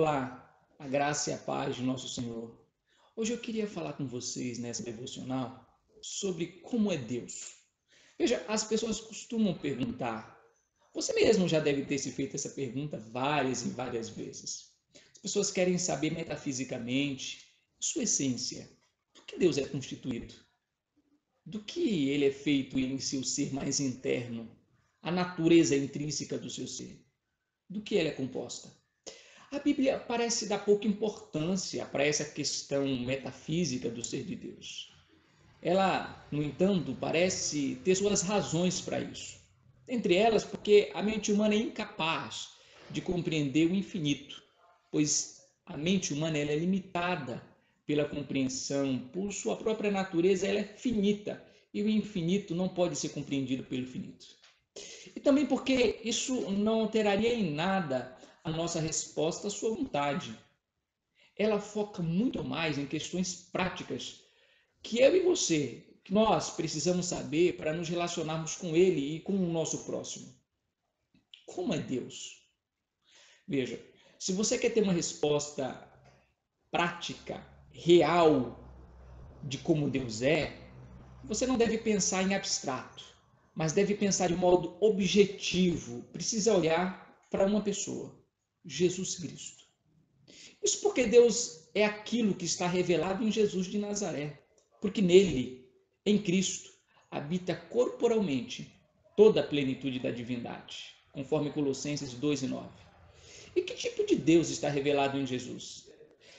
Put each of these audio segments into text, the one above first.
Olá, a graça e a paz de nosso Senhor. Hoje eu queria falar com vocês nessa devocional sobre como é Deus. Veja, as pessoas costumam perguntar, você mesmo já deve ter se feito essa pergunta várias e várias vezes. As pessoas querem saber metafisicamente, sua essência, do que Deus é constituído, do que ele é feito em seu ser mais interno, a natureza intrínseca do seu ser, do que ele é composta. A Bíblia parece dar pouca importância para essa questão metafísica do ser de Deus. Ela, no entanto, parece ter suas razões para isso. Entre elas, porque a mente humana é incapaz de compreender o infinito, pois a mente humana é limitada pela compreensão, por sua própria natureza, ela é finita e o infinito não pode ser compreendido pelo finito. E também porque isso não alteraria em nada a nossa resposta à sua vontade. Ela foca muito mais em questões práticas que eu e você, que nós precisamos saber para nos relacionarmos com Ele e com o nosso próximo. Como é Deus? Veja, se você quer ter uma resposta prática, real de como Deus é, você não deve pensar em abstrato, mas deve pensar de modo objetivo. Precisa olhar para uma pessoa. Jesus Cristo. Isso porque Deus é aquilo que está revelado em Jesus de Nazaré, porque nele, em Cristo, habita corporalmente toda a plenitude da divindade, conforme Colossenses 2 e 9. E que tipo de Deus está revelado em Jesus?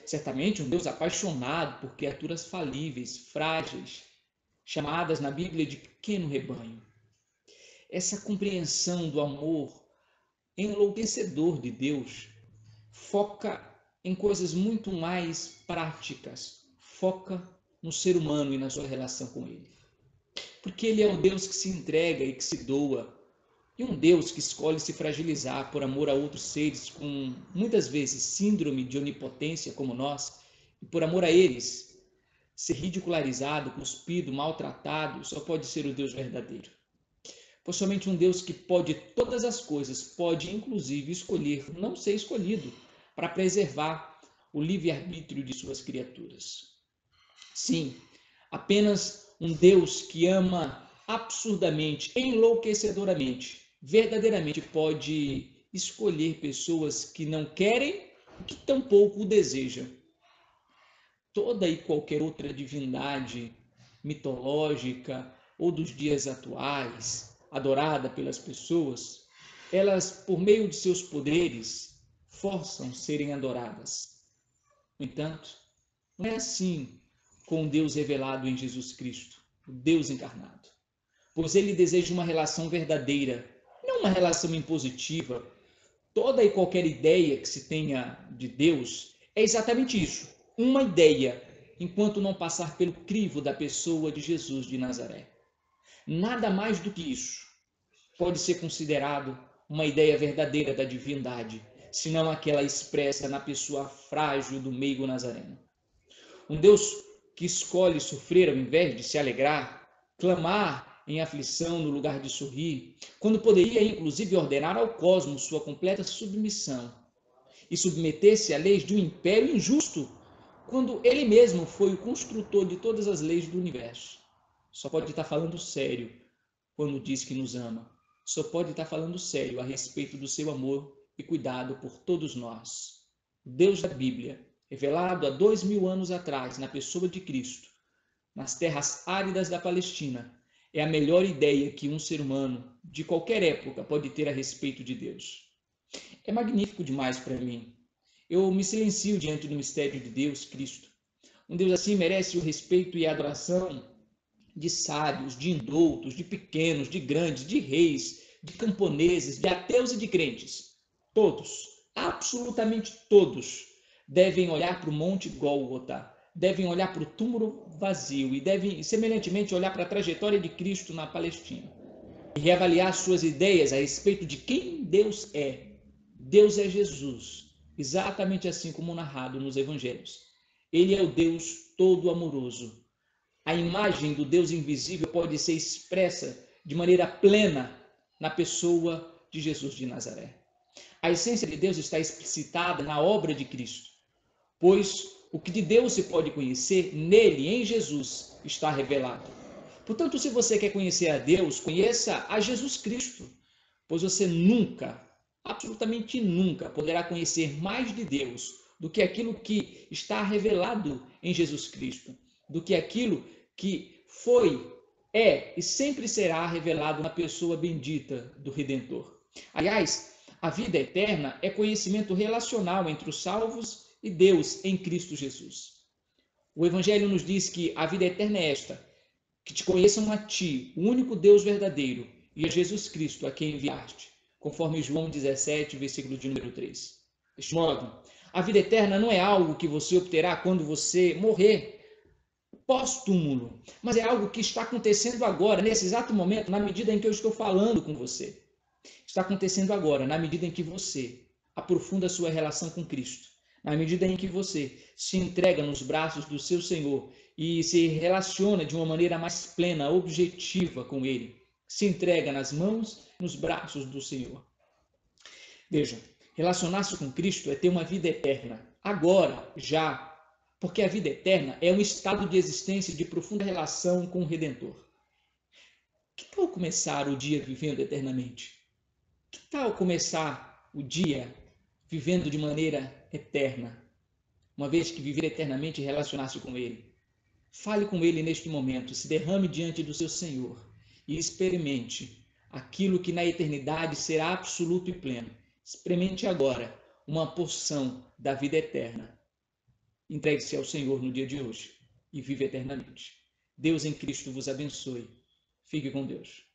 Certamente um Deus apaixonado por criaturas falíveis, frágeis, chamadas na Bíblia de pequeno rebanho. Essa compreensão do amor enlouquecedor de Deus foca em coisas muito mais práticas, foca no ser humano e na sua relação com ele. Porque ele é um Deus que se entrega e que se doa, e um Deus que escolhe se fragilizar por amor a outros seres com muitas vezes síndrome de onipotência como nós, e por amor a eles, ser ridicularizado, cuspido, maltratado, só pode ser o Deus verdadeiro pois somente um Deus que pode todas as coisas pode, inclusive, escolher não ser escolhido para preservar o livre-arbítrio de suas criaturas. Sim, apenas um Deus que ama absurdamente, enlouquecedoramente, verdadeiramente pode escolher pessoas que não querem e que tampouco o desejam. Toda e qualquer outra divindade mitológica ou dos dias atuais, adorada pelas pessoas, elas, por meio de seus poderes, forçam serem adoradas. No entanto, não é assim com Deus revelado em Jesus Cristo, o Deus encarnado. Pois ele deseja uma relação verdadeira, não uma relação impositiva. Toda e qualquer ideia que se tenha de Deus é exatamente isso, uma ideia, enquanto não passar pelo crivo da pessoa de Jesus de Nazaré. Nada mais do que isso pode ser considerado uma ideia verdadeira da divindade, senão aquela expressa na pessoa frágil do meigo nazareno. Um Deus que escolhe sofrer ao invés de se alegrar, clamar em aflição no lugar de sorrir, quando poderia inclusive ordenar ao cosmos sua completa submissão e submeter-se a leis de um império injusto, quando ele mesmo foi o construtor de todas as leis do universo só pode estar falando sério quando diz que nos ama. Só pode estar falando sério a respeito do seu amor e cuidado por todos nós. Deus da Bíblia, revelado há dois mil anos atrás na pessoa de Cristo, nas terras áridas da Palestina, é a melhor ideia que um ser humano de qualquer época pode ter a respeito de Deus. É magnífico demais para mim. Eu me silencio diante do mistério de Deus, Cristo. Um Deus assim merece o respeito e a adoração de sábios, de indoutos, de pequenos, de grandes, de reis, de camponeses, de ateus e de crentes. Todos, absolutamente todos, devem olhar para o Monte Gólgota, devem olhar para o túmulo vazio e devem, semelhantemente, olhar para a trajetória de Cristo na Palestina e reavaliar suas ideias a respeito de quem Deus é. Deus é Jesus, exatamente assim como narrado nos evangelhos. Ele é o Deus todo amoroso, a imagem do Deus invisível pode ser expressa de maneira plena na pessoa de Jesus de Nazaré. A essência de Deus está explicitada na obra de Cristo, pois o que de Deus se pode conhecer, nele, em Jesus, está revelado. Portanto, se você quer conhecer a Deus, conheça a Jesus Cristo, pois você nunca, absolutamente nunca, poderá conhecer mais de Deus do que aquilo que está revelado em Jesus Cristo, do que aquilo que foi, é e sempre será revelado na pessoa bendita do Redentor. Aliás, a vida eterna é conhecimento relacional entre os salvos e Deus em Cristo Jesus. O Evangelho nos diz que a vida eterna é esta: que te conheçam a ti, o único Deus verdadeiro, e a Jesus Cristo, a quem enviaste, conforme João 17, versículo de número 3. Deste modo, a vida eterna não é algo que você obterá quando você morrer pós-túmulo, mas é algo que está acontecendo agora, nesse exato momento, na medida em que eu estou falando com você. Está acontecendo agora, na medida em que você aprofunda sua relação com Cristo, na medida em que você se entrega nos braços do seu Senhor e se relaciona de uma maneira mais plena, objetiva com Ele. Se entrega nas mãos, nos braços do Senhor. Veja, relacionar-se com Cristo é ter uma vida eterna, agora, já, porque a vida eterna é um estado de existência de profunda relação com o Redentor. Que tal começar o dia vivendo eternamente? Que tal começar o dia vivendo de maneira eterna, uma vez que viver eternamente e relacionar-se com Ele? Fale com ele neste momento, se derrame diante do seu Senhor e experimente aquilo que na eternidade será absoluto e pleno. Experimente agora uma porção da vida eterna. Entregue-se ao Senhor no dia de hoje e vive eternamente. Deus em Cristo vos abençoe. Fique com Deus.